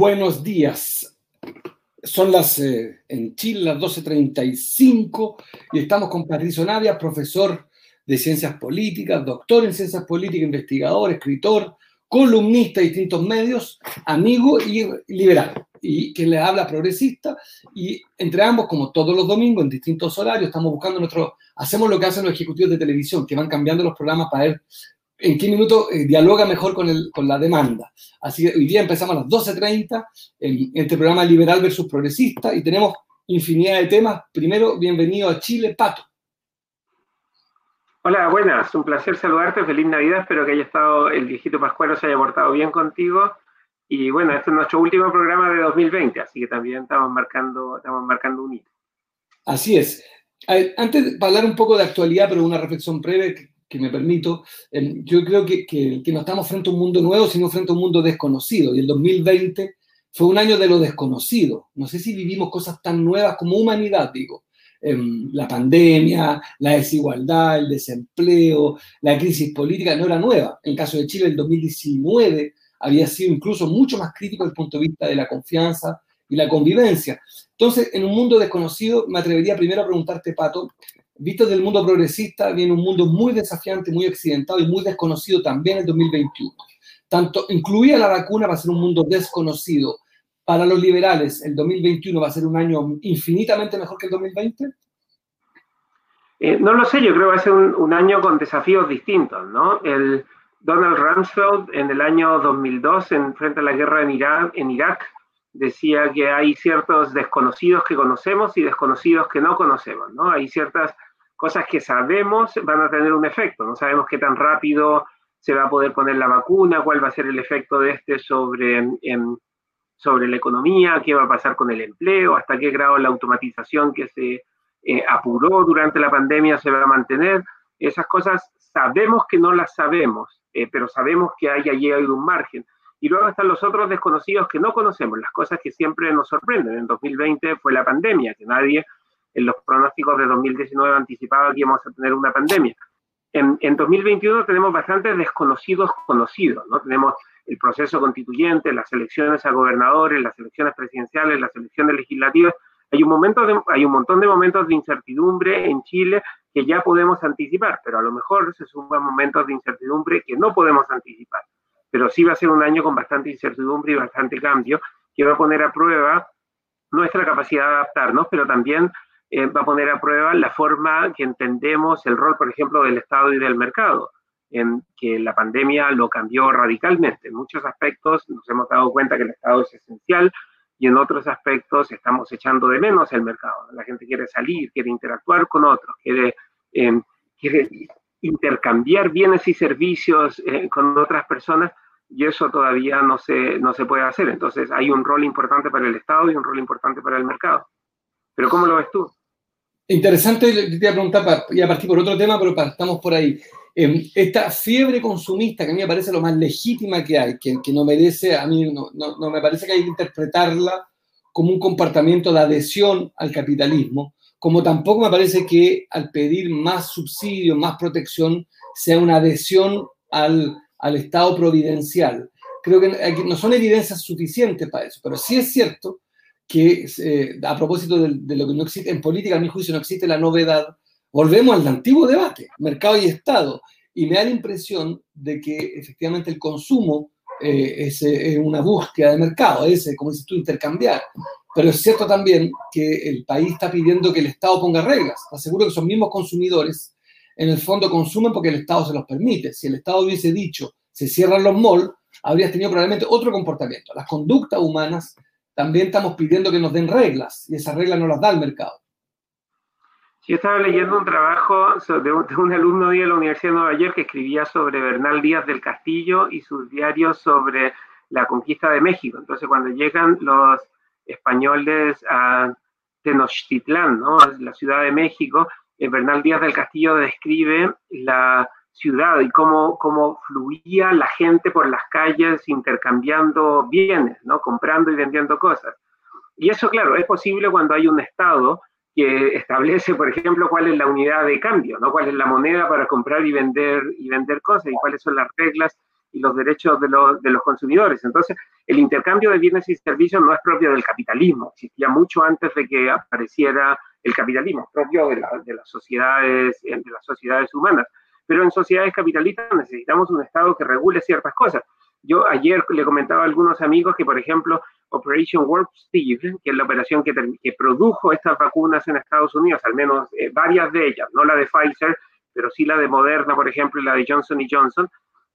buenos días. Son las eh, en Chile las 12.35 y estamos con Patricio Navia, profesor de ciencias políticas, doctor en ciencias políticas, investigador, escritor, columnista de distintos medios, amigo y liberal, y que le habla progresista. Y entre ambos, como todos los domingos, en distintos horarios, estamos buscando nuestro, hacemos lo que hacen los ejecutivos de televisión, que van cambiando los programas para ver en qué minuto eh, dialoga mejor con, el, con la demanda. Así que hoy día empezamos a las 12.30 en este programa Liberal versus Progresista y tenemos infinidad de temas. Primero, bienvenido a Chile, Pato. Hola, buenas, un placer saludarte, feliz Navidad, espero que haya estado el viejito Pascuero se haya portado bien contigo. Y bueno, este es nuestro último programa de 2020, así que también estamos marcando, estamos marcando un hito. Así es. Antes de hablar un poco de actualidad, pero una reflexión breve, que me permito, em, yo creo que, que, no estamos frente a un mundo nuevo, sino frente a un mundo desconocido. Y el 2020 fue un año de lo desconocido. No sé si vivimos cosas tan nuevas como humanidad, digo. Em, la pandemia, la desigualdad, el desempleo, la crisis política no era nueva. En el caso de Chile, el 2019 había sido incluso mucho más crítico desde el punto de vista de la confianza y la convivencia. Entonces, en un mundo desconocido, me atrevería primero a preguntarte, Pato, visto desde el mundo progresista, viene un mundo muy desafiante, muy accidentado y muy desconocido también en el 2021. Tanto incluía la vacuna va a ser un mundo desconocido. Para los liberales, ¿el 2021 va a ser un año infinitamente mejor que el 2020? Eh, no lo sé, yo creo que va a ser un, año con desafíos distintos, ¿no? El Donald Rumsfeld en el año 2002, en, frente a la guerra en Irak, en Irak, decía que hay ciertos desconocidos que conocemos y desconocidos que no conocemos, ¿no? Hay ciertas cosas que sabemos van a tener un efecto. No sabemos qué tan rápido se va a poder poner la vacuna, cuál va a ser el efecto de este sobre, sobre la economía, qué va a pasar con el empleo, hasta qué grado la automatización que se eh, apuró durante la pandemia se va a mantener. Esas cosas sabemos que no las sabemos, eh, pero sabemos que hay allí hay un margen. Y luego están los otros desconocidos que no conocemos, las cosas que siempre nos sorprenden. En 2020 fue la pandemia, que nadie en los pronósticos de 2019 anticipaba que íbamos a tener una pandemia. En, en 2021 tenemos bastantes desconocidos conocidos, ¿no? Tenemos el proceso constituyente, las elecciones a gobernadores, las elecciones presidenciales, las elecciones legislativas. Hay un, momento hay un montón de momentos de incertidumbre en Chile que ya podemos anticipar, pero a lo mejor se suman momentos de incertidumbre que no podemos anticipar. Pero sí va a ser un año con bastante incertidumbre y bastante cambio, que va a poner a prueba nuestra capacidad de adaptarnos, pero también eh, va a poner a prueba la forma que entendemos el rol, por ejemplo, del Estado y del mercado, en que la pandemia lo cambió radicalmente. En muchos aspectos nos hemos dado cuenta que el Estado es esencial y en otros aspectos estamos echando de menos el mercado. La gente quiere salir, quiere interactuar con otros, quiere, em, quiere intercambiar bienes y servicios eh, con otras personas y eso todavía no se, no se puede hacer. Entonces hay un rol importante para el Estado y un rol importante para el mercado. Pero ¿cómo lo ves tú? Interesante, te voy a preguntar, ya partir por otro tema, pero estamos por ahí. Em, esta fiebre consumista que a mí me parece lo más legítima que hay, que, no merece, a mí no, no, me parece que hay que interpretarla como un comportamiento de adhesión al capitalismo, como tampoco me parece que al pedir más subsidio, más protección, sea una adhesión al, al Estado providencial. Creo que no son evidencias suficientes para eso, pero sí es cierto que eh, a propósito de, lo que no existe en política, a mi juicio no existe la novedad, volvemos al antiguo debate, mercado y Estado, y me da la impresión de que efectivamente el consumo eh, es, una búsqueda de mercado, es, como dices tú, intercambiar. Pero es cierto también que el país está pidiendo que el Estado ponga reglas. Aseguro que son mismos consumidores, en el fondo consumen porque el Estado se los permite. Si el Estado hubiese dicho, se cierran los malls, habrías tenido probablemente otro comportamiento. Las conductas humanas también estamos pidiendo que nos den reglas y esas reglas no las da el mercado. Yo estaba leyendo un trabajo de un, alumno de la Universidad de Nueva York que escribía sobre Bernal Díaz del Castillo y sus diarios sobre la conquista de México. Entonces, cuando llegan los españoles a Tenochtitlán, ¿no? la Ciudad de México, eh, Bernal Díaz del Castillo describe la ciudad y cómo, cómo fluía la gente por las calles intercambiando bienes, ¿no? comprando y vendiendo cosas. Y eso, claro, es posible cuando hay un Estado que establece, por ejemplo, cuál es la unidad de cambio, ¿no? cuál es la moneda para comprar y vender, y vender cosas y cuáles son las reglas y los derechos de los, de los consumidores. Entonces, el intercambio de bienes y servicios no es propio del capitalismo, existía mucho antes de que apareciera el capitalismo, propio de, de, las sociedades, de las sociedades humanas. Pero en sociedades capitalistas necesitamos un Estado que regule ciertas cosas. Yo ayer le comentaba a algunos amigos que, por ejemplo, Operation Warp Speed, que es la operación que, produjo estas vacunas en Estados Unidos, al menos eh, varias de ellas, no la de Pfizer, pero sí la de Moderna, por ejemplo, y la de Johnson Johnson,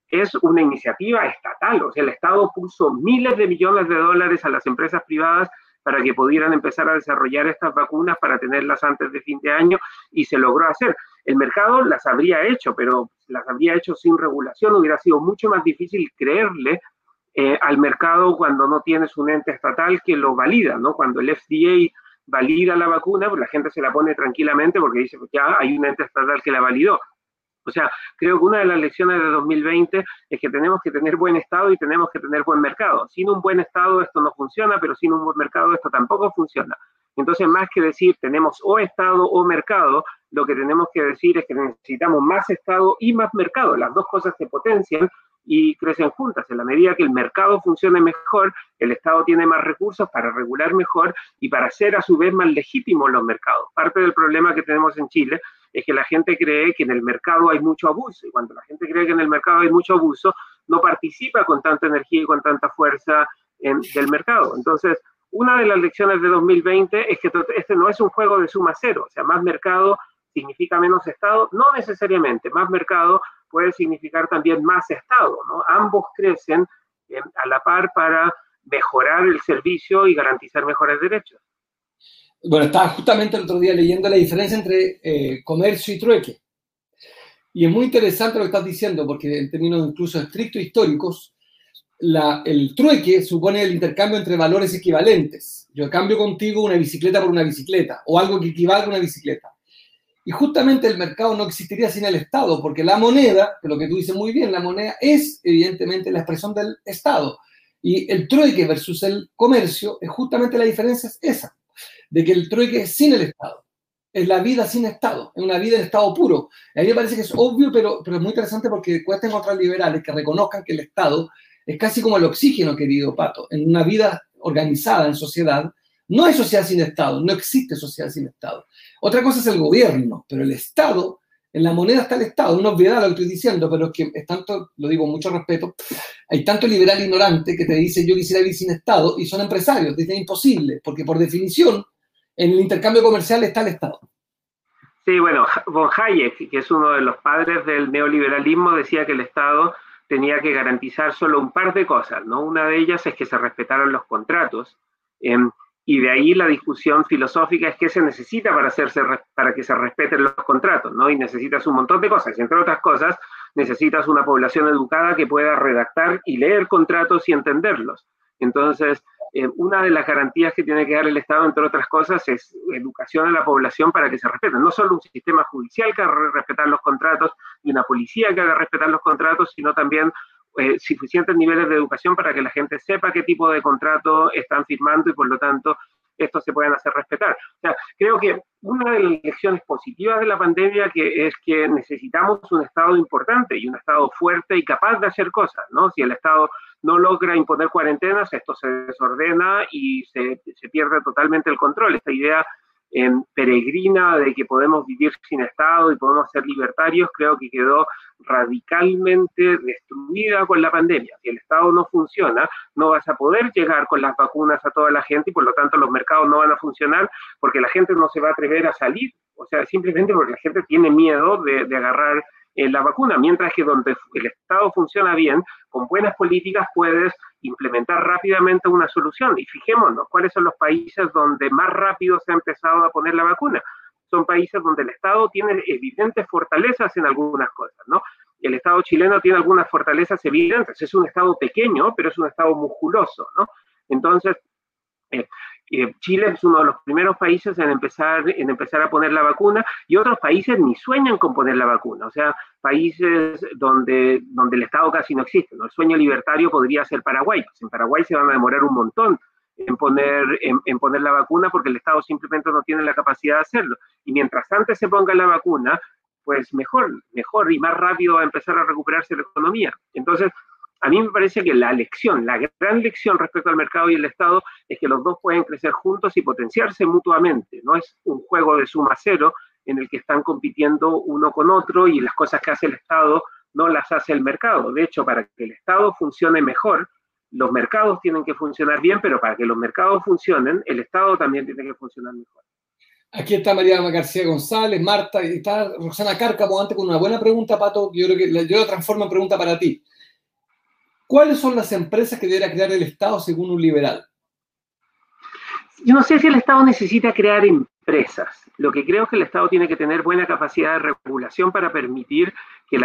es una iniciativa estatal. O sea, el Estado puso miles de millones de dólares a las empresas privadas para que pudieran empezar a desarrollar estas vacunas para tenerlas antes de fin de año y se logró hacer. El mercado las habría hecho, pero las habría hecho sin regulación. Hubiera sido mucho más difícil creerle eh, al mercado cuando no tienes un ente estatal que lo valida, ¿no? Cuando el FDA valida la vacuna, pues la gente se la pone tranquilamente porque dice, pues ya hay un ente estatal que la validó. O sea, creo que una de las lecciones de 2020 es que tenemos que tener buen Estado y tenemos que tener buen mercado. Sin un buen Estado esto no funciona, pero sin un buen mercado esto tampoco funciona. Entonces, más que decir tenemos o Estado o mercado, lo que tenemos que decir es que necesitamos más Estado y más mercado. Las dos cosas se potencian y crecen juntas. En la medida que el mercado funcione mejor, el Estado tiene más recursos para regular mejor y para hacer a su vez más legítimos los mercados. Parte del problema que tenemos en Chile es que la gente cree que en el mercado hay mucho abuso y cuando la gente cree que en el mercado hay mucho abuso, no participa con tanta energía y con tanta fuerza en, del mercado. Entonces, una de las lecciones de 2020 es que este no es un juego de suma cero, o sea, más mercado significa menos Estado, no necesariamente, más mercado puede significar también más Estado, ¿no? Ambos crecen eh, a la par para mejorar el servicio y garantizar mejores derechos. Bueno, estaba justamente el otro día leyendo la diferencia entre eh, comercio y trueque. Y es muy interesante lo que estás diciendo, porque en términos incluso estrictos históricos, la, el trueque supone el intercambio entre valores equivalentes. Yo cambio contigo una bicicleta por una bicicleta, o algo que equivale a una bicicleta. Y justamente el mercado no existiría sin el Estado, porque la moneda, que lo que tú dices muy bien, la moneda es evidentemente la expresión del Estado. Y el trueque versus el comercio, justamente la diferencia es esa de que el trueque es sin el Estado. Es la vida sin Estado, es una vida en estado puro. a mí me parece que es obvio, pero, pero es muy interesante porque cuesta encontrar liberales que reconozcan que el Estado es casi como el oxígeno, querido Pato. En una vida organizada en sociedad, no hay sociedad sin Estado, no existe sociedad sin Estado. Otra cosa es el gobierno, pero el Estado, en la moneda está el Estado. Una obviedad lo que estoy diciendo, pero es que es tanto, lo digo con mucho respeto, hay tanto liberal ignorante que te dice yo quisiera vivir sin Estado y son empresarios, dicen imposible, porque por definición en el intercambio comercial está el Estado. Sí, bueno, von Hayek, que es uno de los padres del neoliberalismo, decía que el Estado tenía que garantizar solo un par de cosas, ¿no? Una de ellas es que se respetaran los contratos, em, y de ahí la discusión filosófica es qué se necesita para, hacerse, para que se respeten los contratos, ¿no? Y necesitas un montón de cosas, entre otras cosas, necesitas una población educada que pueda redactar y leer contratos y entenderlos. Entonces, eh, una de las garantías que tiene que dar el Estado, entre otras cosas, es educación a la población para que se respeten. No solo un sistema judicial que haga respetar los contratos y una policía que haga respetar los contratos, sino también eh, suficientes niveles de educación para que la gente sepa qué tipo de contrato están firmando y por lo tanto estos se puedan hacer respetar. O sea, creo que una de las lecciones positivas de la pandemia que es que necesitamos un Estado importante y un Estado fuerte y capaz de hacer cosas, ¿no? Si el Estado no logra imponer cuarentenas, esto se desordena y se, se pierde totalmente el control. Esta idea en peregrina de que podemos vivir sin Estado y podemos ser libertarios, creo que quedó radicalmente destruida con la pandemia. Si el Estado no funciona, no vas a poder llegar con las vacunas a toda la gente y por lo tanto los mercados no van a funcionar porque la gente no se va a atrever a salir. O sea, simplemente porque la gente tiene miedo de agarrar la vacuna, mientras que donde el Estado funciona bien, con buenas políticas puedes implementar rápidamente una solución. Y fijémonos, ¿cuáles son los países donde más rápido se ha empezado a poner la vacuna? Son países donde el Estado tiene evidentes fortalezas en algunas cosas, ¿no? El Estado chileno tiene algunas fortalezas evidentes, es un Estado pequeño, pero es un Estado musculoso, ¿no? Entonces, eh, eh, Chile es uno de los primeros países en empezar, en empezar a poner la vacuna y otros países ni sueñan con poner la vacuna. O sea, países donde, donde el Estado casi no existe. El sueño libertario podría ser Paraguay. Pues en Paraguay se van a demorar un montón en poner, en, poner la vacuna porque el Estado simplemente no tiene la capacidad de hacerlo. Y mientras antes se ponga la vacuna, pues mejor, mejor y más rápido va a empezar a recuperarse la economía. Entonces, a mí me parece que la lección, la gran lección respecto al mercado y el Estado es que los dos pueden crecer juntos y potenciarse mutuamente. No es un juego de suma cero en el que están compitiendo uno con otro y las cosas que hace el Estado no las hace el mercado. De hecho, para que el Estado funcione mejor, los mercados tienen que funcionar bien, pero para que los mercados funcionen, el Estado también tiene que funcionar mejor. Aquí está María García González, Marta, y está Roxana Cárcamo antes con una buena pregunta, Pato, yo creo transformo en pregunta para ti. ¿Cuáles son las empresas que deberá crear el Estado según un liberal? Yo no sé si el Estado necesita crear empresas. Lo que creo es que el Estado tiene que tener buena capacidad de regulación para permitir que,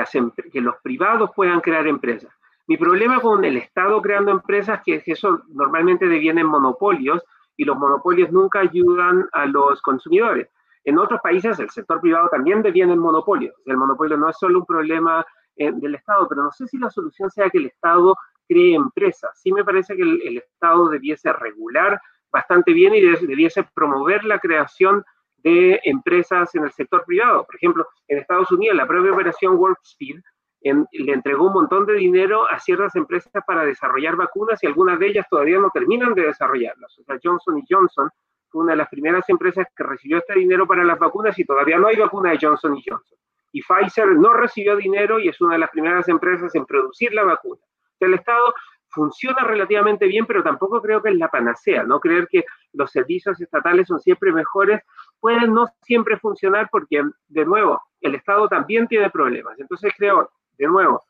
los privados puedan crear empresas. Mi problema con el Estado creando empresas es que eso normalmente devienen monopolios y los monopolios nunca ayudan a los consumidores. En otros países el sector privado también deviene en monopolios. El monopolio no es solo un problema eh, del Estado, pero no sé si la solución sea que el Estado cree empresas. Sí me parece que el, Estado debiese regular bastante bien y debiese promover la creación de empresas en el sector privado. Por ejemplo, en Estados Unidos, la propia operación Warp Speed le entregó un montón de dinero a ciertas empresas para desarrollar vacunas y algunas de ellas todavía no terminan de desarrollarlas. O sea, Johnson Johnson fue una de las primeras empresas que recibió este dinero para las vacunas y todavía no hay vacuna de Johnson Johnson. Y Pfizer no recibió dinero y es una de las primeras empresas en producir la vacuna. el Estado funciona relativamente bien, pero tampoco creo que es la panacea. No creer que los servicios estatales son siempre mejores pueden no siempre funcionar porque, de nuevo, el Estado también tiene problemas. Entonces creo, de nuevo,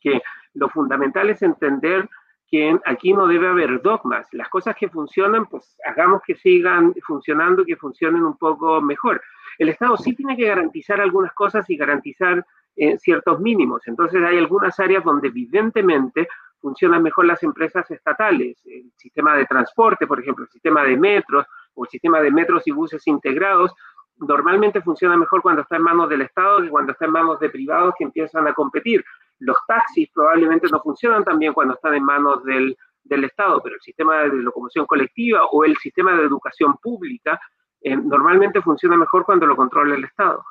que lo fundamental es entender que aquí no debe haber dogmas. Las cosas que funcionan, pues hagamos que sigan funcionando, que funcionen un poco mejor. El Estado sí tiene que garantizar algunas cosas y garantizar eh, ciertos mínimos. Entonces hay algunas áreas donde evidentemente funcionan mejor las empresas estatales. El sistema de transporte, por ejemplo, el sistema de metros o el sistema de metros y buses integrados, normalmente funciona mejor cuando está en manos del Estado que cuando está en manos de privados que empiezan a competir. Los taxis probablemente no funcionan tan bien cuando están en manos del, del Estado, pero el sistema de locomoción colectiva o el sistema de educación pública eh, normalmente funciona mejor cuando lo controla el Estado.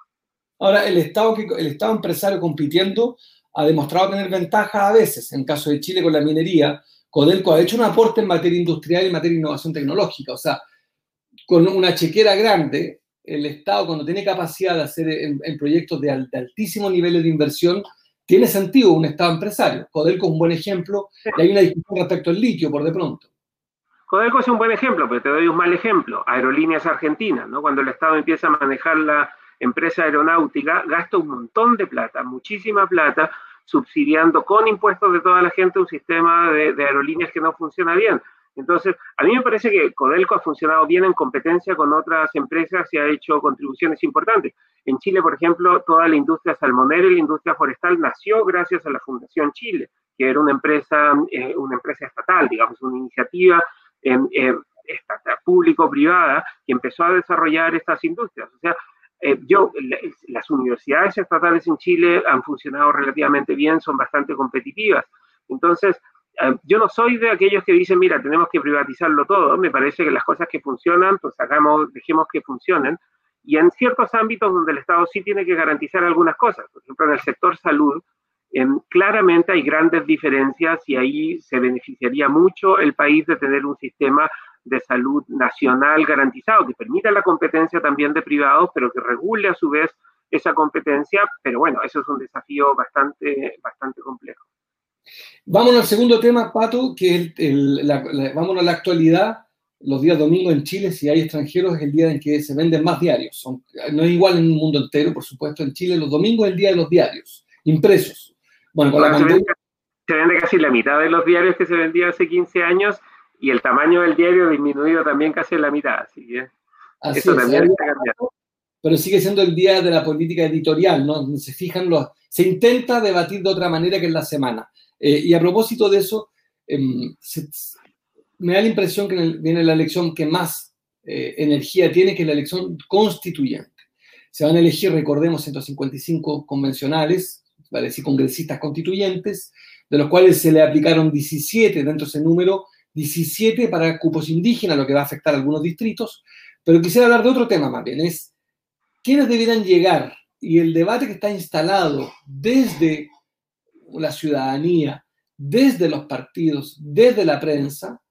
Ahora, el Estado, el Estado empresario compitiendo ha demostrado tener ventaja a veces. En caso de Chile con la minería, Codelco ha hecho un aporte en materia industrial y en materia de innovación tecnológica. O sea, con una chequera grande, el Estado cuando tiene capacidad de hacer en, proyectos de, altísimo nivel de inversión, tiene sentido un Estado empresario. Codelco es un buen ejemplo y hay una discusión respecto al litio por de pronto. Codelco es un buen ejemplo, pero te doy un mal ejemplo. Aerolíneas Argentinas, ¿no? Cuando el Estado empieza a manejar la empresa aeronáutica, gasta un montón de plata, muchísima plata, subsidiando con impuestos de toda la gente un sistema de, de aerolíneas que no funciona bien. Entonces, a mí me parece que Codelco ha funcionado bien en competencia con otras empresas y ha hecho contribuciones importantes. En Chile, por ejemplo, toda la industria salmonera y la industria forestal nació gracias a la Fundación Chile, que era una empresa, eh, una empresa estatal, digamos, una iniciativa eh, público-privada que empezó a desarrollar estas industrias. O sea, eh, yo, las universidades estatales en Chile han funcionado relativamente bien, son bastante competitivas. Entonces, eh, yo no soy de aquellos que dicen, mira, tenemos que privatizarlo todo. Me parece que las cosas que funcionan, pues hagamos, dejemos que funcionen. Y en ciertos ámbitos donde el Estado sí tiene que garantizar algunas cosas, por ejemplo, en el sector salud, claramente hay grandes diferencias y ahí se beneficiaría mucho el país de tener un sistema de salud nacional garantizado que permita la competencia también de privados, pero que regule a su vez esa competencia. Pero bueno, eso es un desafío bastante, bastante complejo. Vámonos al segundo tema, Pato, que es el, la, vámonos a la actualidad. Los días domingos en Chile, si hay extranjeros, es el día en que se venden más diarios. Son, no es igual en el mundo entero, por supuesto. En Chile, los domingos es el día de los diarios, impresos. Bueno, se, vende, casi la mitad de los diarios que se vendían hace 15 años y el tamaño del diario disminuido también casi en la mitad. Así que eso también está cambiando. Pero sigue siendo el día de la política editorial, ¿no? Se fijan los. Se intenta debatir de otra manera que en la semana. Eh, y a propósito de eso, em, me da la impresión que viene la elección que más eh, energía tiene, que es la elección constituyente. Se van a elegir, recordemos, 155 convencionales, ¿vale? decir, congresistas constituyentes, de los cuales se le aplicaron 17 dentro de ese número, 17 para cupos indígenas, lo que va a afectar a algunos distritos. Pero quisiera hablar de otro tema más bien, es quiénes deberán llegar y el debate que está instalado desde la ciudadanía desde los partidos, desde la prensa,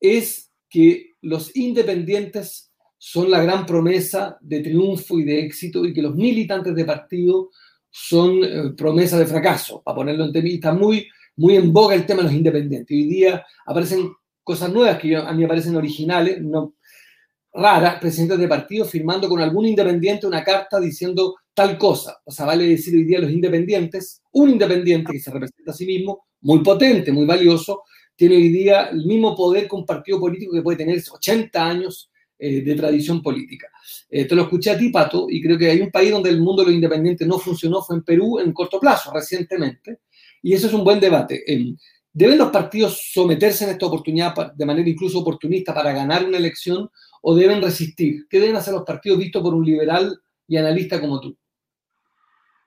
es que los independientes son la gran promesa de triunfo y de éxito y que los militantes de partido son eh, promesa de fracaso, para ponerlo en términos, está muy, muy en boga el tema de los independientes. Hoy día aparecen cosas nuevas que a mí me parecen originales, no, raras, presidentes de partido firmando con algún independiente una carta diciendo tal cosa. O sea, vale decir hoy día los independientes, un independiente que se representa a sí mismo, muy potente, muy valioso, tiene hoy día el mismo poder que un partido político que puede tener 80 años eh, de tradición política. Eh, te lo escuché a ti, Pato, y creo que hay un país donde el mundo de los independientes no funcionó, fue en Perú en corto plazo, recientemente, y eso es un buen debate. ¿Deben los partidos someterse en esta oportunidad de manera incluso oportunista para ganar una elección o deben resistir? ¿Qué deben hacer los partidos vistos por un liberal y analista como tú?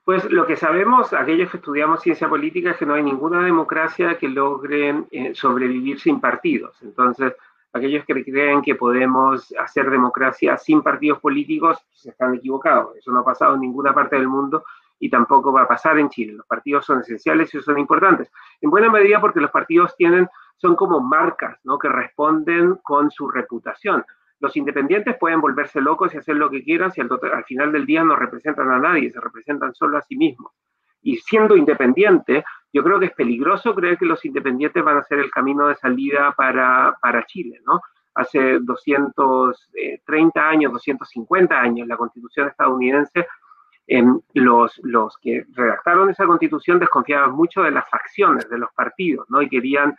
Pues lo que sabemos, aquellos que estudiamos ciencia política, es que no hay ninguna democracia que logre eh, sobrevivir sin partidos. Entonces, aquellos que creen que podemos hacer democracia sin partidos políticos se están equivocados. Eso no ha pasado en ninguna parte del mundo y tampoco va a pasar en Chile. Los partidos son esenciales y son importantes. En buena medida porque los partidos tienen, son como marcas ¿no? que responden con su reputación los independientes pueden volverse locos y hacer lo que quieran si al, final del día no representan a nadie, se representan solo a sí mismos. Y siendo independiente, yo creo que es peligroso creer que los independientes van a ser el camino de salida para, para Chile, ¿no? Hace 230 eh, años, 250 años, la constitución estadounidense, los, los que redactaron esa constitución desconfiaban mucho de las facciones, de los partidos, ¿no? Y querían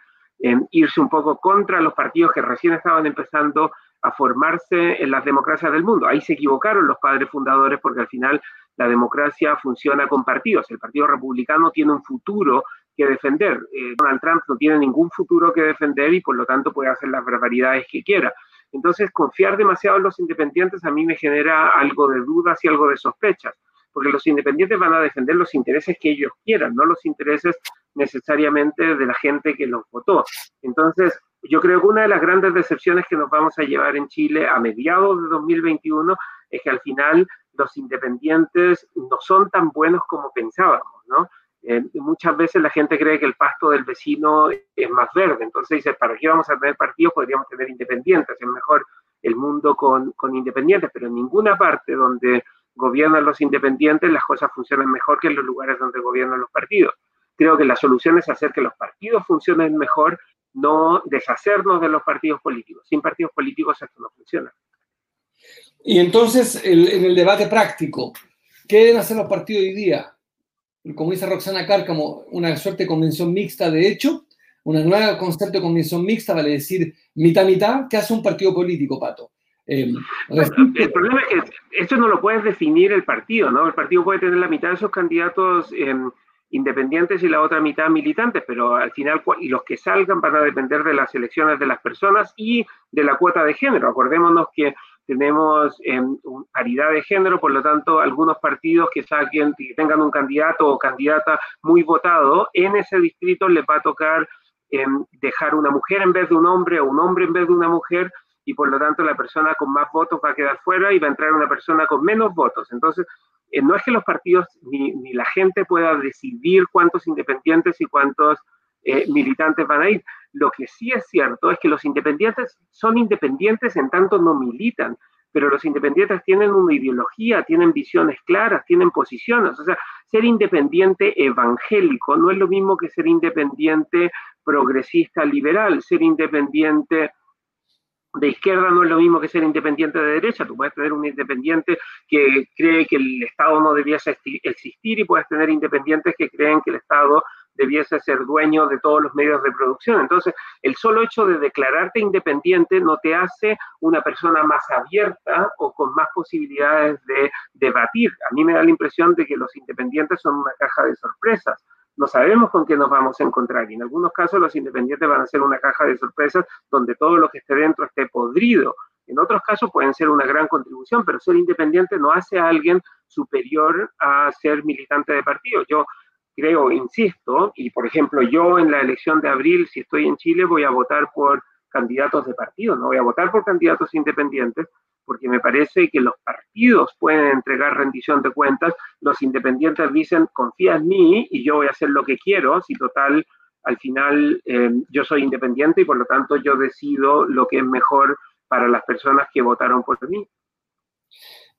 irse un poco contra los partidos que recién estaban empezando a formarse en las democracias del mundo. Ahí se equivocaron los padres fundadores porque al final la democracia funciona con partidos. El Partido Republicano tiene un futuro que defender. Eh, Donald Trump no tiene ningún futuro que defender y por lo tanto puede hacer las barbaridades que quiera. Entonces, confiar demasiado en los independientes a mí me genera algo de dudas y algo de sospechas, porque los independientes van a defender los intereses que ellos quieran, no los intereses necesariamente de la gente que los votó. Entonces, yo creo que una de las grandes decepciones que nos vamos a llevar en Chile a mediados de 2021 es que al final los independientes no son tan buenos como pensábamos, ¿no? Eh, muchas veces la gente cree que el pasto del vecino es más verde, entonces dice, ¿para qué vamos a tener partidos? Podríamos tener independientes, es mejor el mundo con, con independientes, pero en ninguna parte donde gobiernan los independientes las cosas funcionan mejor que en los lugares donde gobiernan los partidos. Creo que la solución es hacer que los partidos funcionen mejor no deshacernos de los partidos políticos. Sin partidos políticos esto no funciona. Y entonces, en el debate práctico, ¿qué deben hacer los partidos hoy día? Como dice Roxana Cárcamo, una suerte de convención mixta, de hecho, una nueva concepto de convención mixta, vale decir mitad-mitad, ¿qué hace un partido político, Pato? Eh, el problema es que esto no lo puedes definir el partido, ¿no? El partido puede tener la mitad de sus candidatos independientes y la otra mitad militantes, pero al final, y los que salgan van a depender de las elecciones de las personas y de la cuota de género. Acordémonos que tenemos em, paridad de género, por lo tanto, algunos partidos que saquen, que tengan un candidato o candidata muy votado, en ese distrito les va a tocar em, dejar una mujer en vez de un hombre o un hombre en vez de una mujer, y por lo tanto la persona con más votos va a quedar fuera y va a entrar una persona con menos votos. Entonces, eh, no es que los partidos ni, la gente pueda decidir cuántos independientes y cuántos eh, militantes van a ir. Lo que sí es cierto es que los independientes son independientes en tanto no militan, pero los independientes tienen una ideología, tienen visiones claras, tienen posiciones. O sea, ser independiente evangélico no es lo mismo que ser independiente progresista liberal, ser independiente de izquierda no es lo mismo que ser independiente de derecha. Tú puedes tener un independiente que cree que el Estado no debiese existir y puedes tener independientes que creen que el Estado debiese ser dueño de todos los medios de producción. Entonces, el solo hecho de declararte independiente no te hace una persona más abierta o con más posibilidades de debatir. A mí me da la impresión de que los independientes son una caja de sorpresas no sabemos con qué nos vamos a encontrar. Y en algunos casos los independientes van a ser una caja de sorpresas donde todo lo que esté dentro esté podrido. En otros casos pueden ser una gran contribución, pero ser independiente no hace a alguien superior a ser militante de partido. Yo creo, insisto, y por ejemplo yo en la elección de abril, si estoy en Chile, voy a votar por candidatos de partido, no voy a votar por candidatos independientes, porque me parece que los partidos pueden entregar rendición de cuentas, los independientes dicen, confía en mí y yo voy a hacer lo que quiero, si total al final eh, yo soy independiente y por lo tanto yo decido lo que es mejor para las personas que votaron por mí.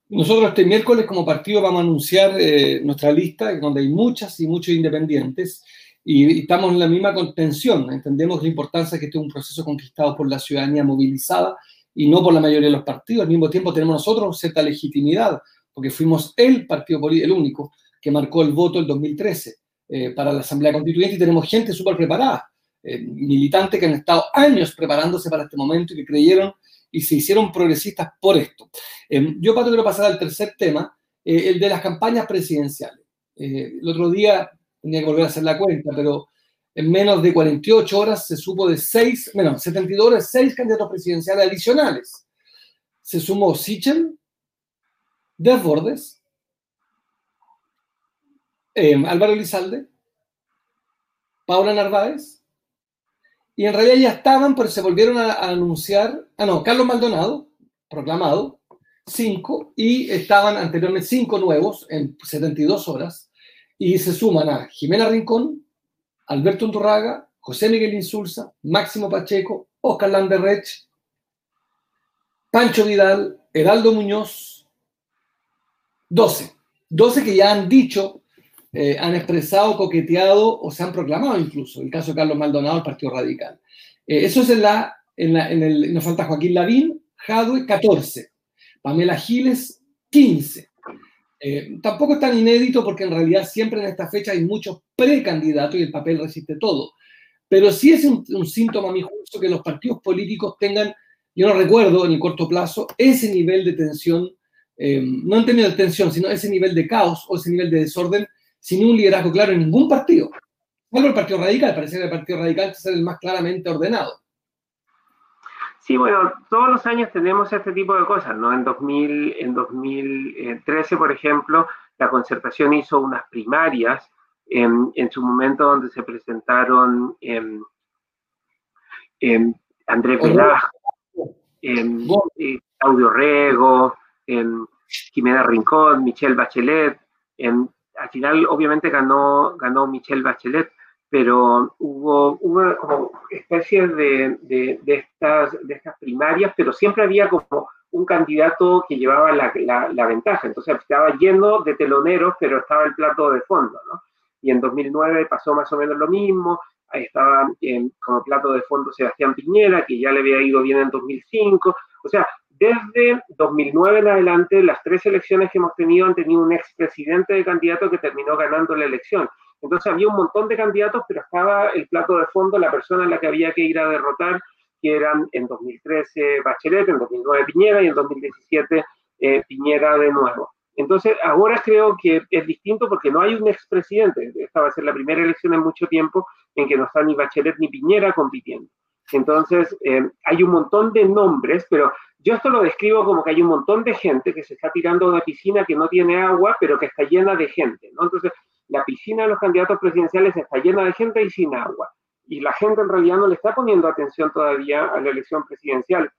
Nosotros este miércoles como partido vamos a anunciar eh, nuestra lista, donde hay muchas y muchos independientes, y, estamos en la misma contención. Entendemos la importancia que este es un proceso conquistado por la ciudadanía movilizada y no por la mayoría de los partidos. Al mismo tiempo tenemos nosotros cierta legitimidad, porque fuimos el partido político, el único, que marcó el voto el 2013 eh, para la Asamblea Constituyente y tenemos gente súper preparada, eh, militantes que han estado años preparándose para este momento y que creyeron y se hicieron progresistas por esto. Eh, yo, Pato, quiero pasar al tercer tema, el de las campañas presidenciales. el otro día tenía que volver a hacer la cuenta, pero en menos de 48 horas se supo de 6, menos 72 horas, 6 candidatos presidenciales adicionales. Se sumó Sichel, Desbordes, eh, Álvaro Elizalde, Paula Narváez, y en realidad ya estaban, pero se volvieron a, anunciar, ah no, Carlos Maldonado, proclamado, 5, y estaban anteriormente 5 nuevos en 72 horas, y se suman a Jimena Rincón, Alberto Unturraga, José Miguel Insulza, Máximo Pacheco, Oscar Landerrech, Pancho Vidal, Heraldo Muñoz, 12. 12 que ya han dicho, eh, han expresado, coqueteado o se han proclamado incluso. El caso de Carlos Maldonado, el Partido Radical. Eh, eso es en la, en, en el, nos falta Joaquín Lavín, Jadwe, 14. Pamela Giles, 15. Eh, tampoco es tan inédito porque en realidad siempre en esta fecha hay muchos precandidatos y el papel resiste todo. Pero sí es un, síntoma, a mi juicio, que los partidos políticos tengan, yo no recuerdo en el corto plazo, ese nivel de tensión, eh, no en términos de tensión, sino ese nivel de caos o ese nivel de desorden, sin un liderazgo claro en ningún partido. Salvo el Partido Radical, parece que el Partido Radical es el más claramente ordenado. Sí, bueno, todos los años tenemos este tipo de cosas, ¿no? En, 2000, en 2013, por ejemplo, la concertación hizo unas primarias en, su momento donde se presentaron eh, Andrés Velasco, eh, Claudio Rego, Jimena Rincón, Michelle Bachelet. al final, obviamente, ganó, ganó Michelle Bachelet, pero hubo, hubo como especies de, de, estas, de estas primarias, pero siempre había como un candidato que llevaba la, la, ventaja. Entonces estaba lleno de teloneros, pero estaba el plato de fondo, ¿no? Y en 2009 pasó más o menos lo mismo. Ahí estaba como plato de fondo Sebastián Piñera, que ya le había ido bien en 2005. O sea, desde 2009 en adelante, las tres elecciones que hemos tenido han tenido un expresidente de candidato que terminó ganando la elección. Entonces había un montón de candidatos, pero estaba el plato de fondo, la persona a la que había que ir a derrotar, que eran en 2013 Bachelet, en 2009 Piñera y en 2017 eh, Piñera de nuevo. Entonces, ahora creo que es distinto porque no hay un expresidente. Esta va a ser la primera elección en mucho tiempo en que no está ni Bachelet ni Piñera compitiendo. Entonces, eh, hay un montón de nombres, pero yo esto lo describo como que hay un montón de gente que se está tirando a una piscina que no tiene agua, pero que está llena de gente, ¿no? Entonces, la piscina de los candidatos presidenciales está llena de gente y sin agua. Y la gente en realidad no le está poniendo atención todavía a la elección presidencial.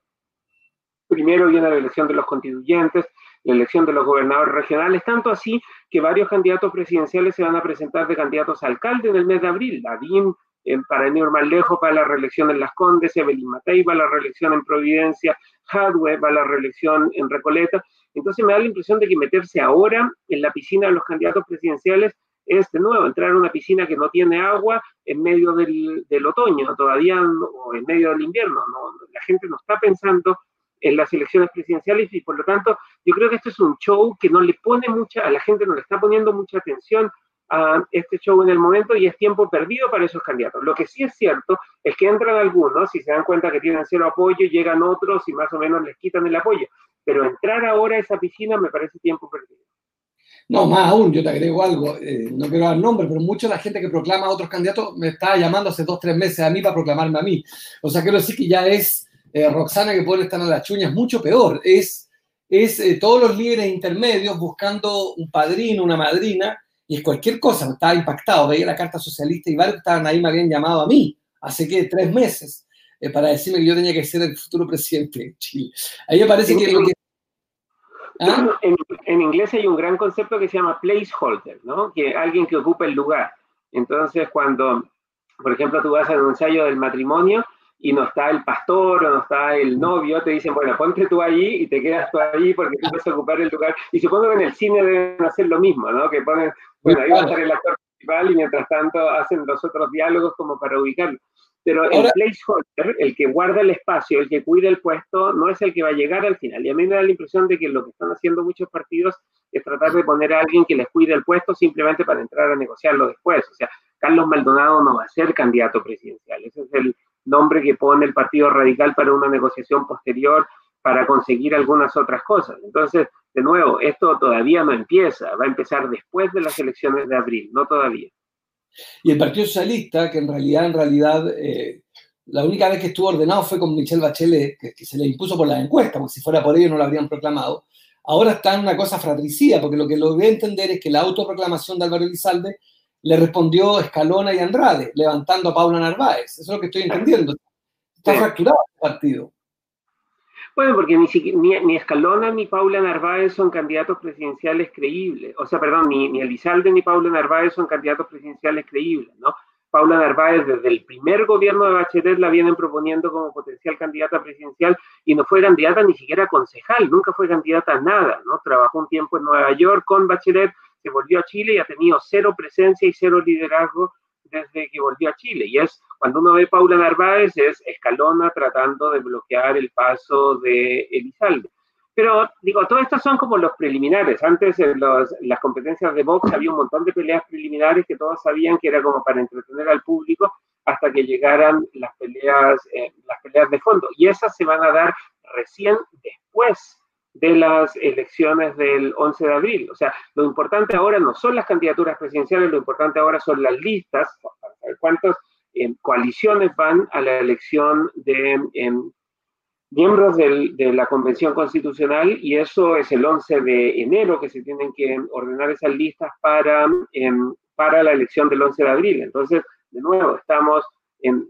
Primero viene la elección de los constituyentes, la elección de los gobernadores regionales, tanto así que varios candidatos presidenciales se van a presentar de candidatos a alcalde en el mes de abril. Lavín, eh, para más lejos, para la reelección en Las Condes, Evelyn Matei va a la reelección en Providencia, Hadwe va a la reelección en Recoleta. Entonces me da la impresión de que meterse ahora en la piscina de los candidatos presidenciales es de nuevo entrar a una piscina que no tiene agua en medio del, otoño, todavía o en medio del invierno. La gente no está pensando en las elecciones presidenciales y por lo tanto yo creo que esto es un show que no le pone mucha, a la gente no le está poniendo mucha atención a este show en el momento y es tiempo perdido para esos candidatos. Lo que sí es cierto es que entran algunos y se dan cuenta que tienen cero apoyo, llegan otros y más o menos les quitan el apoyo. Pero entrar ahora a esa piscina me parece tiempo perdido. No, más aún, yo te agrego algo, eh, no quiero dar nombre, pero mucha de la gente que proclama a otros candidatos me está llamando hace dos, tres meses a mí para proclamarme a mí. O sea, quiero decir que ya es eh, Roxana que puede estar en la chuña, es mucho peor. Es, es eh, todos los líderes intermedios buscando un padrino, una madrina, y es cualquier cosa. Estaba impactado, veía la carta socialista y varios estaban ahí, me habían llamado a mí hace que tres meses para decirme que yo tenía que ser el futuro presidente de Chile. Ahí me parece que lo que ¿Ah? En, inglés hay un gran concepto que se llama placeholder, ¿no? Que alguien que ocupa el lugar. Entonces, cuando por ejemplo, tú vas a un ensayo del matrimonio y no está el pastor o no está el novio, te dicen, bueno, ponte tú ahí y te quedas tú ahí porque tú puedes ocupar el lugar. Y supongo que en el cine deben hacer lo mismo, ¿no? Que ponen, bueno, ahí va a estar el actor principal y mientras tanto hacen los otros diálogos como para ubicarlo. Pero el placeholder, el que guarda el espacio, el que cuida el puesto, no es el que va a llegar al final. Y a mí me da la impresión de que lo que están haciendo muchos partidos es tratar de poner a alguien que les cuide el puesto simplemente para entrar a negociarlo después. O sea, Carlos Maldonado no va a ser candidato presidencial. Ese es el nombre que pone el Partido Radical para una negociación posterior para conseguir algunas otras cosas. Entonces, de nuevo, esto todavía no empieza, va a empezar después de las elecciones de abril, no todavía. Y el Partido Socialista, que en realidad, en realidad, eh, la única vez que estuvo ordenado fue con Michelle Bachelet, que, se le impuso por la encuesta, como si fuera por ello no lo habrían proclamado. Ahora está en una cosa fratricida, porque lo que lo voy a entender es que la autoproclamación de Álvaro Elizalde le respondió Escalona y Andrade, levantando a Paula Narváez. Eso es lo que estoy entendiendo. Está fracturado el partido. Bueno, porque ni, ni, Escalona ni Paula Narváez son candidatos presidenciales creíbles. O sea, perdón, ni, ni Elizalde ni Paula Narváez son candidatos presidenciales creíbles, ¿no? Paula Narváez desde el primer gobierno de Bachelet la vienen proponiendo como potencial candidata presidencial y no fue candidata ni siquiera concejal, nunca fue candidata a nada, ¿no? Trabajó un tiempo en Nueva York con Bachelet, se volvió a Chile y ha tenido cero presencia y cero liderazgo desde que volvió a Chile. Y es, cuando uno ve Paula Narváez, es Escalona tratando de bloquear el paso de Elizalde. Pero digo, todas estas son como los preliminares. Antes en, las competencias de Vox había un montón de peleas preliminares que todos sabían que era como para entretener al público hasta que llegaran las peleas, eh, las peleas de fondo. Y esas se van a dar recién después de las elecciones del 11 de abril. O sea, lo importante ahora no son las candidaturas presidenciales, lo importante ahora son las listas, para saber cuántas eh, coaliciones van a la elección de em, miembros de la Convención Constitucional y eso es el 11 de enero que se tienen que ordenar esas listas para, em, para la elección del 11 de abril. Entonces, de nuevo, estamos en,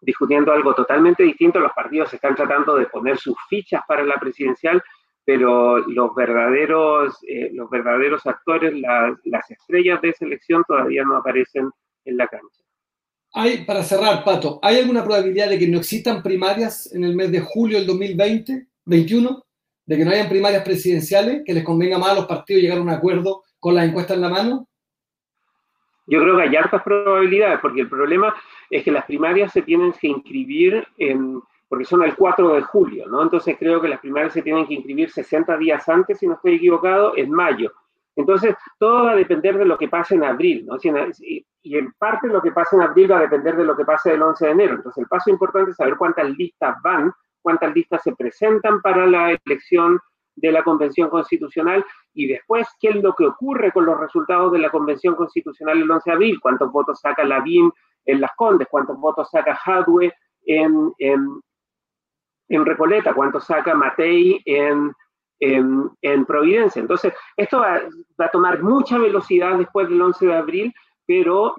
discutiendo algo totalmente distinto. Los partidos están tratando de poner sus fichas para la presidencial pero los verdaderos, eh, los verdaderos actores, las estrellas de selección todavía no aparecen en la cancha. Hay, para cerrar, Pato, ¿hay alguna probabilidad de que no existan primarias en el mes de julio del 2020, 21? ¿De que no hayan primarias presidenciales? ¿Que les convenga más a los partidos llegar a un acuerdo con las encuestas en la mano? Yo creo que hay hartas probabilidades, porque el problema es que las primarias se tienen que inscribir en porque son el 4 de julio, ¿no? Entonces creo que las primarias se tienen que inscribir 60 días antes, si no estoy equivocado, en mayo. Entonces, todo va a depender de lo que pase en abril, ¿no? y, en parte lo que pase en abril va a depender de lo que pase el 11 de enero. Entonces, el paso importante es saber cuántas listas van, cuántas listas se presentan para la elección de la Convención Constitucional y después qué es lo que ocurre con los resultados de la Convención Constitucional el 11 de abril, cuántos votos saca Lavín en Las Condes, cuántos votos saca Hadwe en, en, en Recoleta, cuánto saca Matei en, en, Providencia. Entonces, esto va, a tomar mucha velocidad después del 11 de abril, pero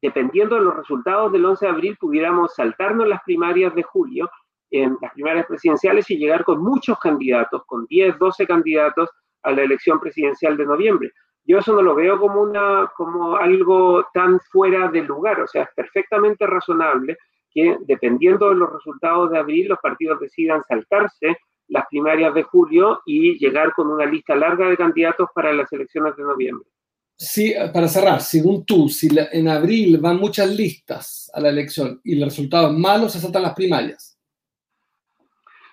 dependiendo de los resultados del 11 de abril, pudiéramos saltarnos las primarias de julio, en las primarias presidenciales y llegar con muchos candidatos, con 10, 12 candidatos a la elección presidencial de noviembre. Yo eso no lo veo como, una, como algo tan fuera de lugar, o sea, es perfectamente razonable que dependiendo de los resultados de abril, los partidos decidan saltarse las primarias de julio y llegar con una lista larga de candidatos para las elecciones de noviembre. Sí, para cerrar, según tú, si en abril van muchas listas a la elección y los resultados malos, se saltan las primarias.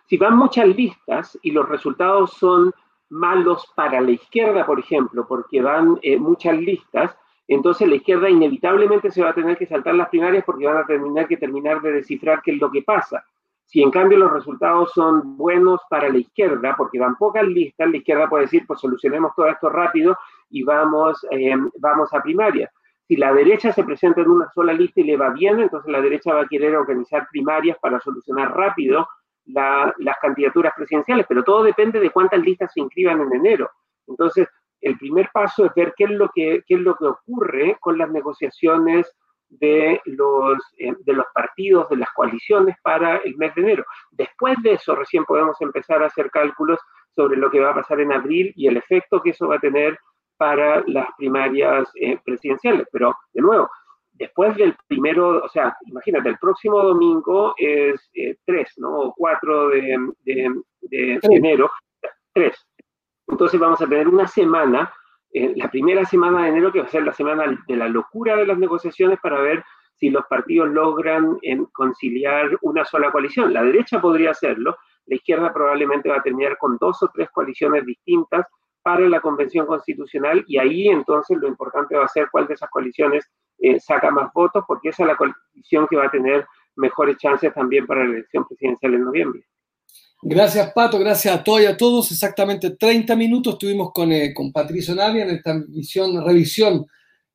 Si van muchas listas y los resultados son malos para la izquierda, por ejemplo, porque van eh, muchas listas, entonces la izquierda inevitablemente se va a tener que saltar las primarias porque van a terminar que terminar de descifrar qué es lo que pasa. Si en cambio los resultados son buenos para la izquierda, porque van pocas listas, la izquierda puede decir, pues solucionemos todo esto rápido y vamos, eh, vamos a primarias. Si la derecha se presenta en una sola lista y le va bien, entonces la derecha va a querer organizar primarias para solucionar rápido las candidaturas presidenciales, pero todo depende de cuántas listas se inscriban en enero. Entonces, el primer paso es ver qué es lo que, es lo que ocurre con las negociaciones de los, eh, de los partidos, de las coaliciones para el mes de enero. Después de eso, recién podemos empezar a hacer cálculos sobre lo que va a pasar en abril y el efecto que eso va a tener para las primarias eh, presidenciales. Pero, de nuevo, después del primero, o sea, imagínate, el próximo domingo es 3, ¿no? O 4 de, de enero, 3. Entonces vamos a tener una semana la primera semana de enero, que va a ser la semana de la locura de las negociaciones para ver si los partidos logran conciliar una sola coalición. La derecha podría hacerlo, la izquierda probablemente va a terminar con dos o tres coaliciones distintas para la convención constitucional y ahí entonces lo importante va a ser cuál de esas coaliciones eh, saca más votos, porque esa es la coalición que va a tener mejores chances también para la elección presidencial en noviembre. Gracias, Pato. Gracias a todos y a todos. Exactamente 30 minutos estuvimos con, eh, con Patricio Navia en esta visión, revisión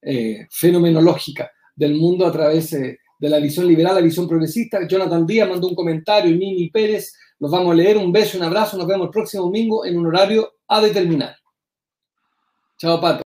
eh, fenomenológica del mundo a través eh, de la visión liberal, la visión progresista. Jonathan Díaz mandó un comentario, Nini Pérez. Nos vamos a leer. Un beso, un abrazo. Nos vemos el próximo domingo en un horario a determinar. Chao, Pato.